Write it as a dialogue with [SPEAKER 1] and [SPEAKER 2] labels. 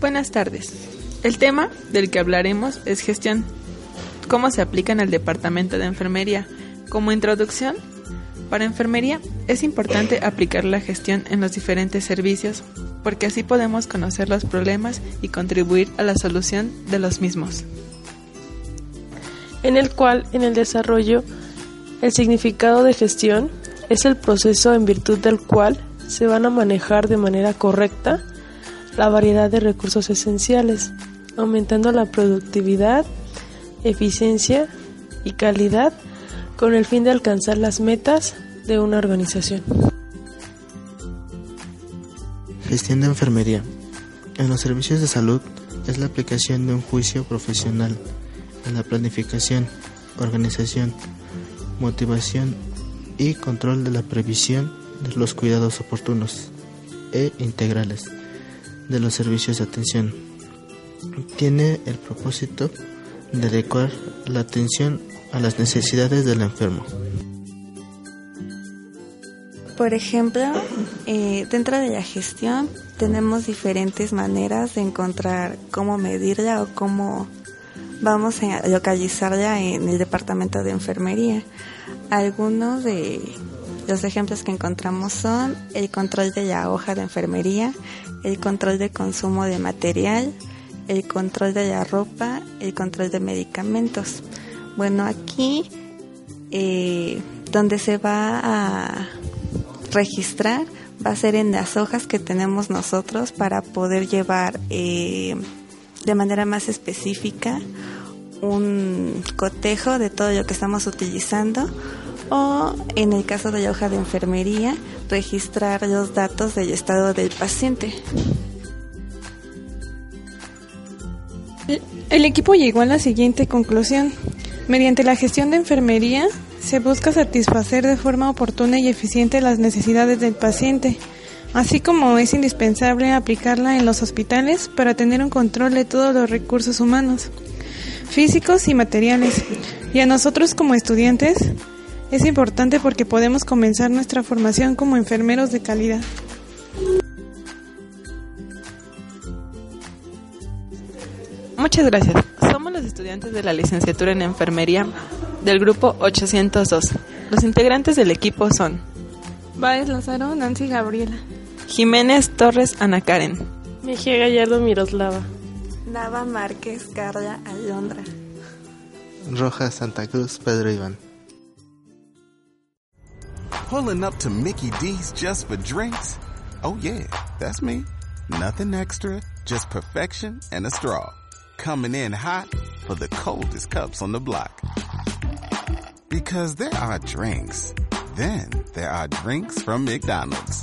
[SPEAKER 1] Buenas tardes. El tema del que hablaremos es gestión. ¿Cómo se aplica en el departamento de enfermería? Como introducción, para enfermería es importante aplicar la gestión en los diferentes servicios, porque así podemos conocer los problemas y contribuir a la solución de los mismos.
[SPEAKER 2] En el cual, en el desarrollo, el significado de gestión es el proceso en virtud del cual se van a manejar de manera correcta la variedad de recursos esenciales, aumentando la productividad, eficiencia y calidad con el fin de alcanzar las metas de una organización.
[SPEAKER 3] Gestión de enfermería. En los servicios de salud es la aplicación de un juicio profesional en la planificación, organización, motivación y control de la previsión de los cuidados oportunos e integrales de los servicios de atención. Tiene el propósito de adecuar la atención a las necesidades del enfermo.
[SPEAKER 4] Por ejemplo, eh, dentro de la gestión tenemos diferentes maneras de encontrar cómo medirla o cómo vamos a localizarla en el departamento de enfermería. Algunos de los ejemplos que encontramos son el control de la hoja de enfermería, el control de consumo de material, el control de la ropa, el control de medicamentos. Bueno, aquí eh, donde se va a registrar va a ser en las hojas que tenemos nosotros para poder llevar eh, de manera más específica un cotejo de todo lo que estamos utilizando o en el caso de la hoja de enfermería registrar los datos del estado del paciente.
[SPEAKER 1] El equipo llegó a la siguiente conclusión. Mediante la gestión de enfermería se busca satisfacer de forma oportuna y eficiente las necesidades del paciente, así como es indispensable aplicarla en los hospitales para tener un control de todos los recursos humanos, físicos y materiales. Y a nosotros como estudiantes es importante porque podemos comenzar nuestra formación como enfermeros de calidad. Muchas gracias. Somos los estudiantes de la licenciatura en enfermería del grupo 802. Los integrantes del equipo son
[SPEAKER 2] Baez Lázaro, Nancy Gabriela.
[SPEAKER 1] Jiménez Torres Ana Karen.
[SPEAKER 2] Mejía Gallardo Miroslava.
[SPEAKER 4] Nava Márquez Carla Alondra.
[SPEAKER 3] Rojas Santa Cruz Pedro Iván.
[SPEAKER 5] Pulling up to Mickey D's just for drinks? Oh yeah, that's me. Nothing extra, just perfection and a straw. Coming in hot for the coldest cups on the block. Because there are drinks. Then there are drinks from McDonald's.